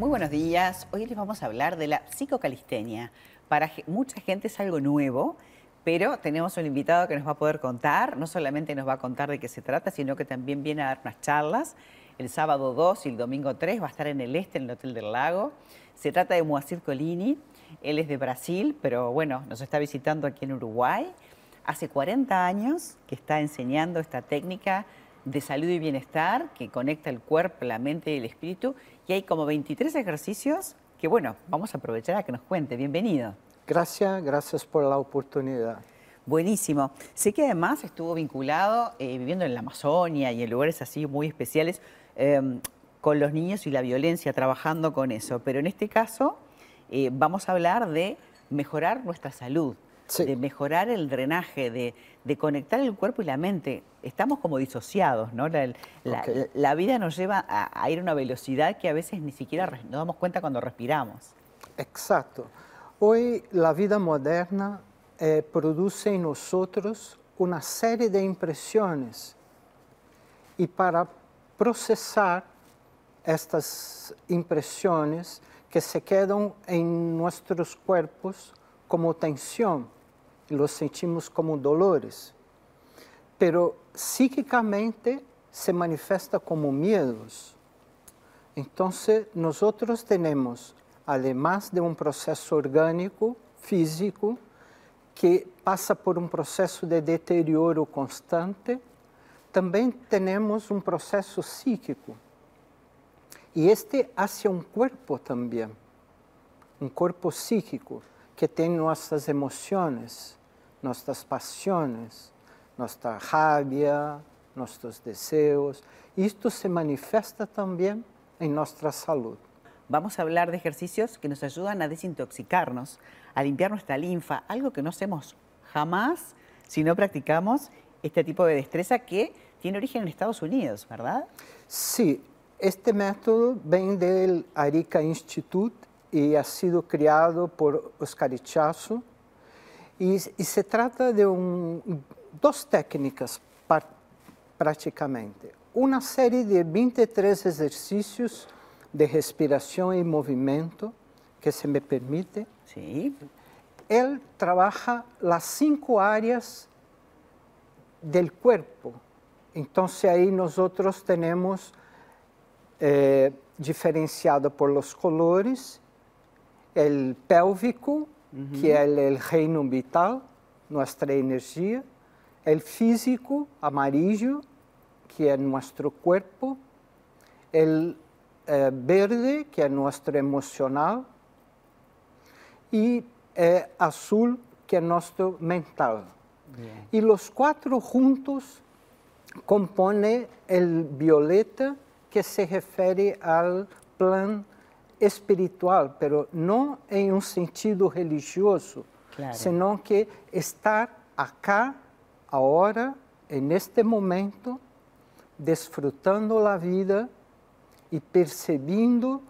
Muy buenos días. Hoy les vamos a hablar de la psicocalistenia. Para mucha gente es algo nuevo, pero tenemos un invitado que nos va a poder contar. No solamente nos va a contar de qué se trata, sino que también viene a dar unas charlas. El sábado 2 y el domingo 3 va a estar en el este, en el Hotel del Lago. Se trata de Moacir Colini. Él es de Brasil, pero bueno, nos está visitando aquí en Uruguay. Hace 40 años que está enseñando esta técnica de salud y bienestar que conecta el cuerpo, la mente y el espíritu. Y hay como 23 ejercicios que, bueno, vamos a aprovechar a que nos cuente. Bienvenido. Gracias, gracias por la oportunidad. Buenísimo. Sé que además estuvo vinculado, eh, viviendo en la Amazonia y en lugares así muy especiales, eh, con los niños y la violencia, trabajando con eso. Pero en este caso eh, vamos a hablar de mejorar nuestra salud, Sí. de mejorar el drenaje, de, de conectar el cuerpo y la mente. Estamos como disociados, ¿no? La, la- Ok. la vida nos lleva a, a ir a una velocidad que a veces ni siquiera nos damos cuenta cuando respiramos. Exacto. Hoy la vida moderna eh, produce en nosotros una serie de impresiones y para procesar estas impresiones que se quedan en nuestros cuerpos como tensión los sentimos como dolores, pero psíquicamente se manifiesta como miedos. Entonces, nosotros tenemos, además de un proceso orgánico, físico, que pasa por um processo de deterioro constante, também temos um processo psíquico. E este hacia um corpo também, um corpo psíquico, que tem nossas emoções, nossas paixões, nossa rabia, nossos desejos. Isto se manifesta também em nossa saúde. Vamos a hablar de ejercicios que nos ayudan a desintoxicarnos, a limpiar nuestra linfa, algo que no hacemos jamás si no practicamos este tipo de destreza que tiene origen en Estados Unidos, ¿verdad? Sí, este método vem do Arica Institute e ha sido criado por Oscar Ichazo e, e se trata de um, duas técnicas par, praticamente. Uma série de 23 exercícios de respiração e movimento que se me permite. Sí. Él trabaja las cinco áreas del cuerpo. Entonces ahí nosotros tenemos eh, diferenciado por los colores el pélvico, que es el, el reino vital, nuestra energía, el físico, amarillo, que es nuestro cuerpo, el eh, verde, que es nuestro emocional, y eh, azul, que es nuestro mental. Bien. Y los cuatro juntos compone el violeta que se refiere al plan espiritual, pero no en un sentido religioso, Claro. sino que estar acá, ahora, en este momento, disfrutando la vida y percibiendo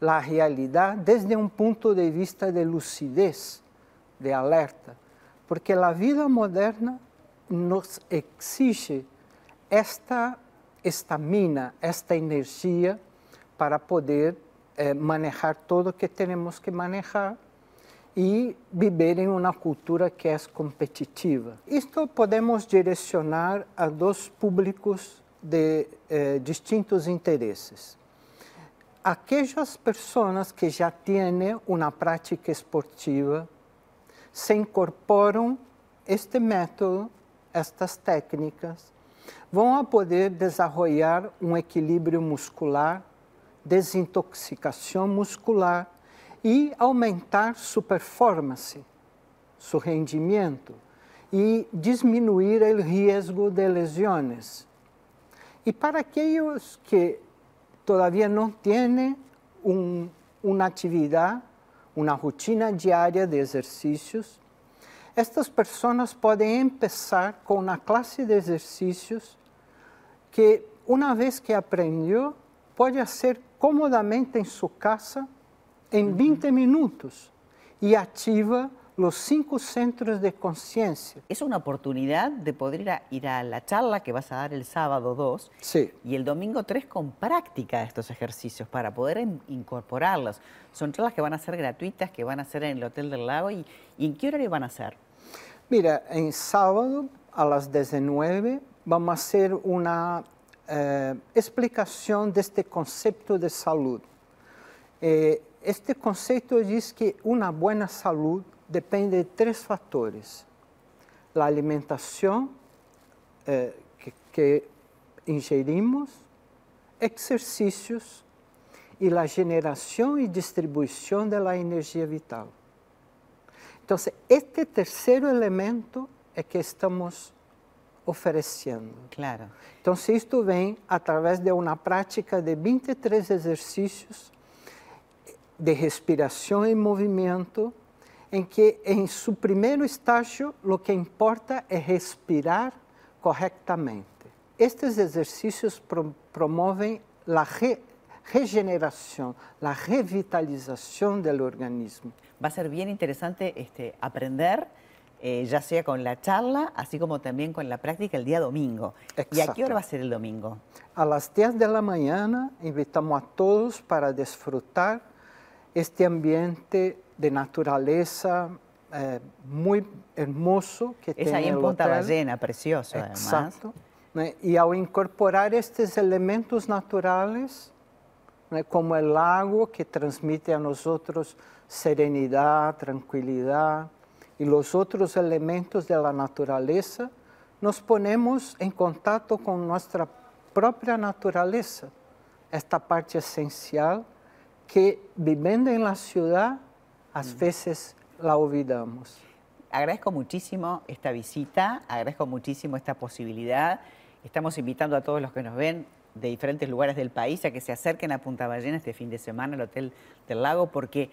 la realidad desde un punto de vista de lucidez, de alerta, porque la vida moderna nos exige esta estamina, esta energia para poder eh, manejar todo que temos que manejar e viver em uma cultura que é competitiva. Isto podemos direcionar a dois públicos de eh, distintos interesses. Aquelas pessoas que já têm uma prática esportiva se incorporam este método, estas técnicas, vão a poder desenvolver um equilíbrio muscular, desintoxicação muscular e aumentar sua performance, seu rendimento e diminuir o risco de lesões. E para aqueles que todavía não têm um, uma atividade, uma rotina diária de exercícios, estas pessoas podem começar com uma classe de exercícios que, uma vez que aprendeu, pode fazer comodamente em sua casa em 20 minutos e ativa los cinco centros de conciencia. Es una oportunidad de poder ir a, ir a la charla que vas a dar el sábado 2 Sí. y el domingo 3 con práctica de estos ejercicios para poder in- incorporarlos. Son charlas que van a ser gratuitas, que van a ser en el Hotel del Lago y, ¿y en qué horario van a ser? Mira, en sábado a las 19 vamos a hacer una eh, explicación de este concepto de salud. Eh, este concepto dice que una buena salud depende de tres factores. La alimentación eh, que, que ingerimos, y la generación y distribución de la energía vital. Entonces, este tercer elemento es que estamos oferecendo. Claro. Entonces, isto vem através de uma prática de 23 exercícios de respiração e movimento, em que em seu primeiro estágio, o que importa é respirar corretamente. Estes exercícios pro promovem a re regeneração, a revitalização do organismo. Va a ser bien interesante este, aprender, eh, ya sea con la charla, así como también con la práctica el día domingo. ¿Y a qué hora va a ser el domingo? A las 10 de la mañana invitamos a todos para disfrutar este ambiente de naturaleza eh, muy hermoso que Es tiene ahí en el Punta hotel. Ballena, precioso además. Exacto. né? E ao incorporar estes elementos naturais, né, como o lago que transmite a nós outros serenidade, tranquilidade, e os outros elementos da natureza, nos ponemos em contato com nossa própria natureza, esta parte essencial que, vivendo na cidade, às vezes la olvidamos. Agradezco muchísimo esta visita, agradezco muchísimo esta posibilidad. Estamos invitando a todos los que nos ven de diferentes lugares del país a que se acerquen a Punta Ballena este fin de semana al Hotel del Lago porque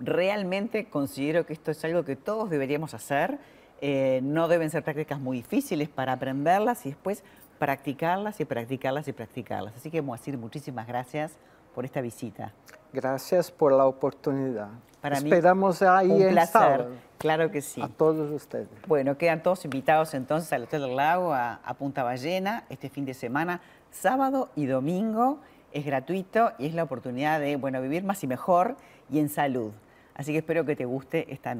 realmente considero que esto es algo que todos deberíamos hacer. Eh, no deben ser prácticas muy difíciles para aprenderlas y después practicarlas y practicarlas y practicarlas. Así que, Moacir, muchísimas gracias por esta visita. Gracias por la oportunidad. Para mí, Esperamos ahí Un en placer, sábado claro que sí. a todos ustedes. Bueno, quedan todos invitados entonces al Hotel del Lago, a, a Punta Ballena, este fin de semana, sábado y domingo. Es gratuito y es la oportunidad de bueno, vivir más y mejor y en salud. Así que espero que te guste esta noche.